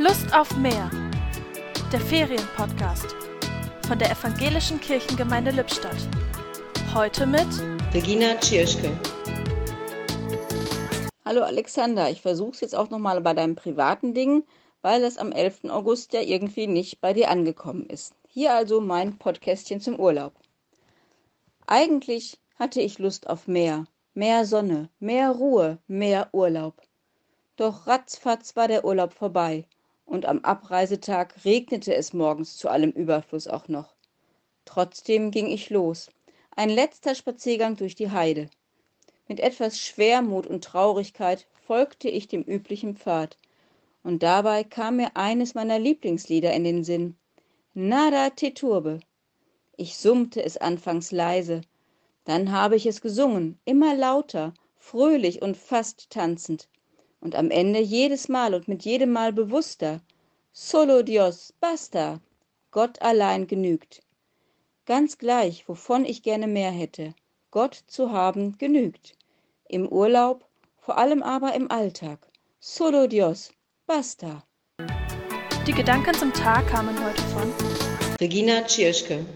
Lust auf mehr. Der Ferienpodcast von der Evangelischen Kirchengemeinde Lippstadt. Heute mit Regina Tschirschke. Hallo Alexander, ich versuche es jetzt auch nochmal bei deinem privaten Ding, weil das am 11. August ja irgendwie nicht bei dir angekommen ist. Hier also mein Podcastchen zum Urlaub. Eigentlich hatte ich Lust auf mehr, mehr Sonne, mehr Ruhe, mehr Urlaub. Doch ratzfatz war der Urlaub vorbei und am Abreisetag regnete es morgens zu allem Überfluss auch noch. Trotzdem ging ich los. Ein letzter Spaziergang durch die Heide. Mit etwas Schwermut und Traurigkeit folgte ich dem üblichen Pfad. Und dabei kam mir eines meiner Lieblingslieder in den Sinn. Nada te turbe. Ich summte es anfangs leise, dann habe ich es gesungen, immer lauter, fröhlich und fast tanzend. Und am Ende jedes Mal und mit jedem Mal bewusster. Solo Dios, basta. Gott allein genügt. Ganz gleich, wovon ich gerne mehr hätte. Gott zu haben genügt. Im Urlaub, vor allem aber im Alltag. Solo Dios, basta. Die Gedanken zum Tag kamen heute von Regina Tschirschke.